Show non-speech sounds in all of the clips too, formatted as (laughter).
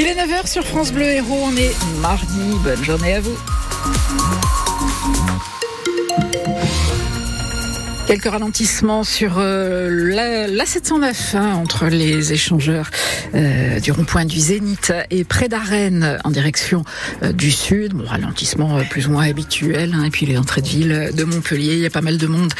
Il est 9h sur France Bleu Héros, on est mardi, bonne journée à vous. Quelques ralentissements sur euh, la, 709 hein, entre les échangeurs euh, du rond-point du Zénith et près d'Arène en direction euh, du sud. Bon, ralentissement plus ou moins habituel. Hein, et puis les entrées de ville de Montpellier, il y a pas mal de monde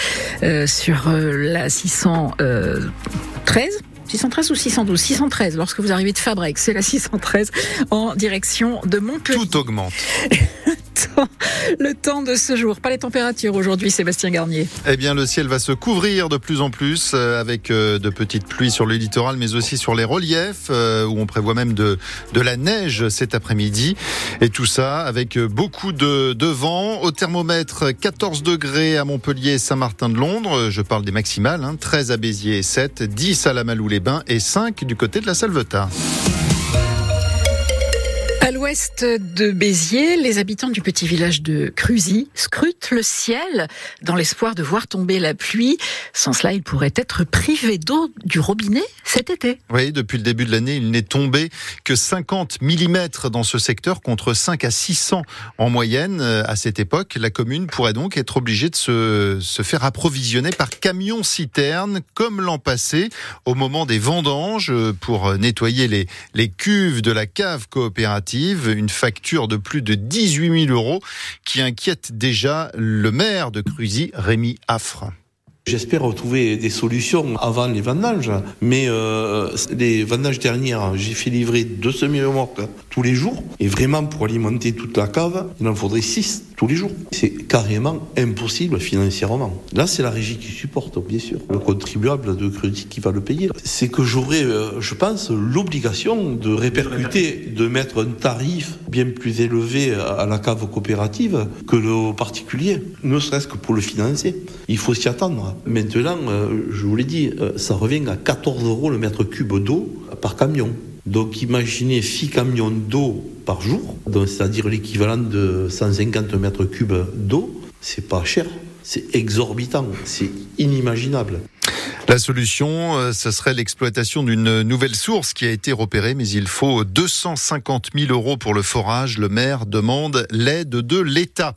sur la 613. 613 ou 612 613 lorsque vous arrivez de Fabrec, c'est la 613 en direction de Montpellier. Tout augmente. (laughs) (laughs) le temps de ce jour. Pas les températures aujourd'hui, Sébastien Garnier. Eh bien, le ciel va se couvrir de plus en plus euh, avec euh, de petites pluies sur le littoral, mais aussi sur les reliefs euh, où on prévoit même de, de la neige cet après-midi. Et tout ça avec beaucoup de, de vent. Au thermomètre, 14 degrés à Montpellier, Saint-Martin de Londres. Je parle des maximales. 13 hein. à Béziers et 7, 10 à la Malou-les-Bains et 5 du côté de la Salvetat. À l'ouest de Béziers, les habitants du petit village de Cruzy scrutent le ciel dans l'espoir de voir tomber la pluie. Sans cela, ils pourraient être privés d'eau du robinet cet été. Oui, depuis le début de l'année, il n'est tombé que 50 mm dans ce secteur contre 5 à 600 en moyenne. À cette époque, la commune pourrait donc être obligée de se, faire approvisionner par camion citerne comme l'an passé au moment des vendanges pour nettoyer les cuves de la cave coopérative une facture de plus de 18 000 euros qui inquiète déjà le maire de Cruzy, Rémi Affre. J'espère retrouver des solutions avant les vendanges. Mais euh, les vendanges dernières, j'ai fait livrer deux semi-remorques tous les jours. Et vraiment, pour alimenter toute la cave, il en faudrait six tous les jours. C'est carrément impossible financièrement. Là, c'est la régie qui supporte, bien sûr. Le contribuable de crédit qui va le payer. C'est que j'aurais, euh, je pense, l'obligation de répercuter, de mettre un tarif bien plus élevé à la cave coopérative que le particulier. Ne serait-ce que pour le financer. Il faut s'y attendre. Maintenant, euh, je vous l'ai dit, euh, ça revient à 14 euros le mètre cube d'eau par camion. Donc imaginez 6 camions d'eau par jour, c'est-à-dire l'équivalent de 150 mètres cubes d'eau, c'est pas cher, c'est exorbitant, c'est inimaginable. La solution, euh, ce serait l'exploitation d'une nouvelle source qui a été repérée, mais il faut 250 000 euros pour le forage. Le maire demande l'aide de l'État.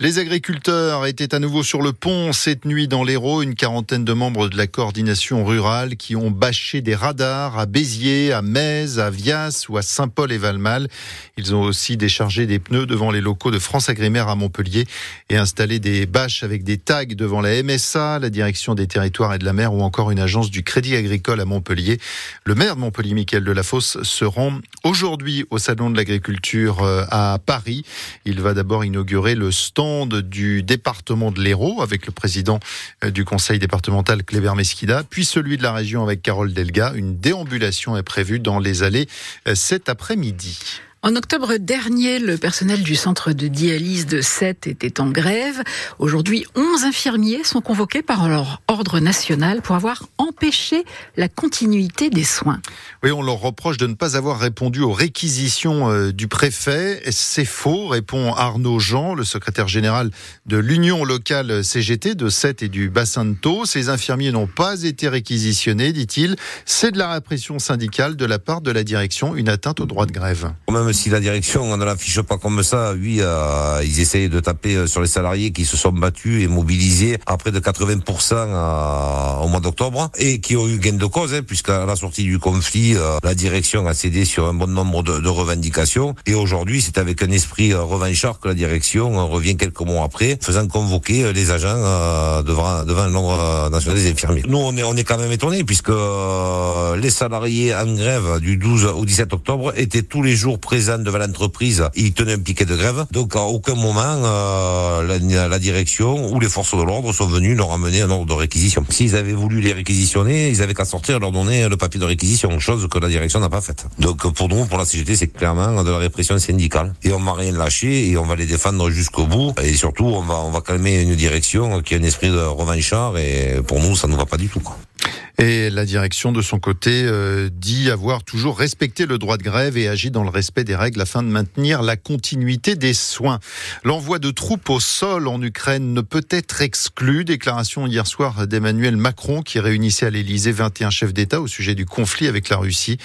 Les agriculteurs étaient à nouveau sur le pont cette nuit dans l'Hérault. Une quarantaine de membres de la coordination rurale qui ont bâché des radars à Béziers, à Metz, à Vias ou à Saint-Paul et Valmal. Ils ont aussi déchargé des pneus devant les locaux de France Agrimaire à Montpellier et installé des bâches avec des tags devant la MSA, la direction des territoires et de la mer encore une agence du Crédit Agricole à Montpellier. Le maire de Montpellier, Michael Delafosse, se rend aujourd'hui au Salon de l'Agriculture euh, à Paris. Il va d'abord inaugurer le stand du département de l'Hérault avec le président euh, du conseil départemental Kléber Mesquida, puis celui de la région avec Carole Delga. Une déambulation est prévue dans les allées euh, cet après-midi. En octobre dernier, le personnel du centre de dialyse de Sète était en grève. Aujourd'hui, 11 infirmiers sont convoqués par leur ordre national pour avoir empêché la continuité des soins. Oui, on leur reproche de ne pas avoir répondu aux réquisitions euh, du préfet. C'est faux, répond Arnaud Jean, le secrétaire général de l'Union locale CGT de Sète et du bassin de Thau. Ces infirmiers n'ont pas été réquisitionnés, dit-il. C'est de la répression syndicale de la part de la direction, une atteinte au droit de grève si la direction ne l'affiche pas comme ça, oui, euh, ils essayent de taper euh, sur les salariés qui se sont battus et mobilisés à près de 80% euh, au mois d'octobre et qui ont eu gain de cause, hein, puisqu'à la sortie du conflit, la direction a cédé sur un bon nombre de, revendications. Et aujourd'hui, c'est avec un esprit revanchard que la direction revient quelques mois après, faisant convoquer les agents devant, devant l'ordre national des infirmiers. Nous, on est, on est quand même étonnés, puisque les salariés en grève du 12 au 17 octobre étaient tous les jours présents devant l'entreprise, il tenait un piquet de grève. Donc à aucun moment euh, la, direction ou les forces de l'ordre sont venus leur amener un ordre de réquisition. S'ils avaient voulu les réquisitionner, ils avaient qu'à sortir leur donner le papier de réquisition, chose que la direction n'a pas faite. Donc pour nous, pour la CGT, c'est clairement de la répression syndicale. Et on va rien lâcher et on va les défendre jusqu'au bout. Et surtout, on va, on va calmer une direction qui a un esprit de revanchard et pour nous, ça ne va pas du tout. Et la direction, de son côté, euh, dit avoir toujours respecté le droit de grève et agi dans le respect des règles afin de maintenir la continuité des soins. L'envoi de troupes au sol en Ukraine ne peut être exclu. Déclaration hier soir d'Emmanuel Macron qui réunissait à l'Elysée 21 chefs d'État au sujet du conflit avec la Russie.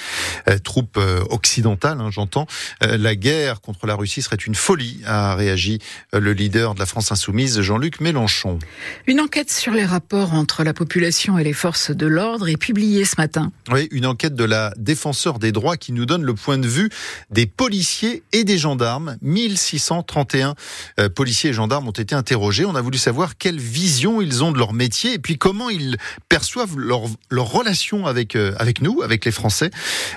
Euh, troupes euh, occidentales, hein, j'entends. Euh, la guerre contre la Russie serait une folie, a réagi le leader de la France insoumise, Jean-Luc Mélenchon. Une enquête sur les rapports entre la population et les forces de l'ordre est publiée ce matin. Oui, une enquête de la défenseur des droits qui nous donne le point de vue des policiers et des gendarmes. 1631 euh, policiers et gendarmes ont été interrogés. On a voulu savoir quelle vision ils ont de leur métier et puis comment ils perçoivent leur, leur relation avec, euh, avec nous, avec les Français.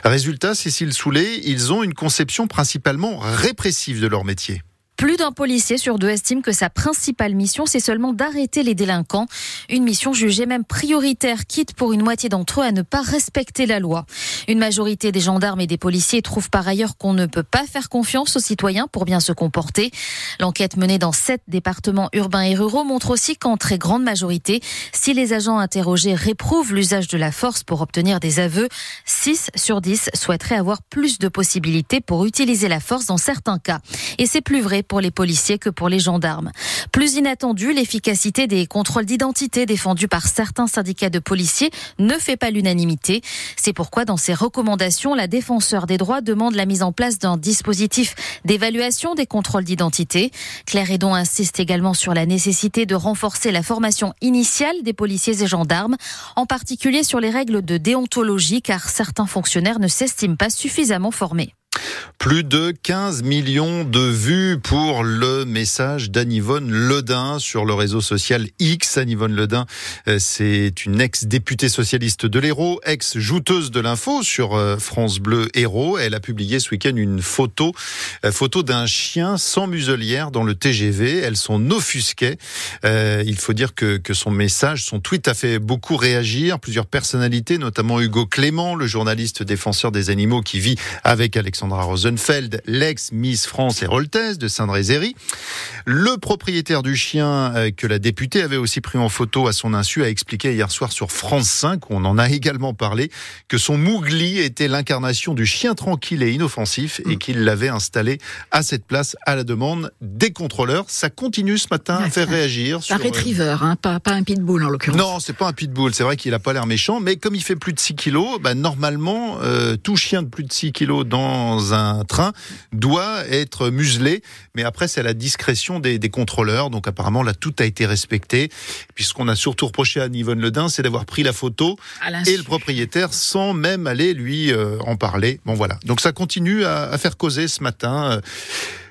Résultat, Cécile Soulet, ils ont une conception principalement répressive de leur métier. Plus d'un policier sur deux estime que sa principale mission, c'est seulement d'arrêter les délinquants. Une mission jugée même prioritaire, quitte pour une moitié d'entre eux à ne pas respecter la loi. Une majorité des gendarmes et des policiers trouvent par ailleurs qu'on ne peut pas faire confiance aux citoyens pour bien se comporter. L'enquête menée dans sept départements urbains et ruraux montre aussi qu'en très grande majorité, si les agents interrogés réprouvent l'usage de la force pour obtenir des aveux, 6 sur 10 souhaiteraient avoir plus de possibilités pour utiliser la force dans certains cas. Et c'est plus vrai les policiers que pour les gendarmes. Plus inattendu, l'efficacité des contrôles d'identité défendus par certains syndicats de policiers ne fait pas l'unanimité. C'est pourquoi dans ses recommandations, la défenseur des droits demande la mise en place d'un dispositif d'évaluation des contrôles d'identité. Claire Edon insiste également sur la nécessité de renforcer la formation initiale des policiers et gendarmes, en particulier sur les règles de déontologie, car certains fonctionnaires ne s'estiment pas suffisamment formés. Plus de 15 millions de vues pour le message d'Anivonne Ledin sur le réseau social X. Anivonne Ledin, euh, c'est une ex-députée socialiste de l'Hérault, ex-jouteuse de l'info sur euh, France Bleu Hérault. Elle a publié ce week-end une photo, euh, photo d'un chien sans muselière dans le TGV. Elle s'en offusquait. il faut dire que, que son message, son tweet a fait beaucoup réagir. Plusieurs personnalités, notamment Hugo Clément, le journaliste défenseur des animaux qui vit avec Alexandra Rosen Rosenfeld, l'ex-Miss France héroltaise de Saint-Drézéry. Le propriétaire du chien euh, que la députée avait aussi pris en photo à son insu a expliqué hier soir sur France 5, où on en a également parlé, que son Mougli était l'incarnation du chien tranquille et inoffensif et qu'il l'avait installé à cette place à la demande des contrôleurs. Ça continue ce matin à faire réagir. Un retriever, hein, pas, pas un pitbull en l'occurrence. Non, c'est pas un pitbull. C'est vrai qu'il a pas l'air méchant, mais comme il fait plus de 6 kilos, bah, normalement, euh, tout chien de plus de 6 kilos dans un train doit être muselé. Mais après, c'est à la discrétion des, des, contrôleurs. Donc apparemment, là, tout a été respecté. Puisqu'on a surtout reproché à Yvonne Ledin, c'est d'avoir pris la photo et le propriétaire sans même aller lui euh, en parler. Bon voilà. Donc ça continue à, à faire causer ce matin euh,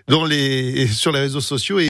dans les, sur les réseaux sociaux. Et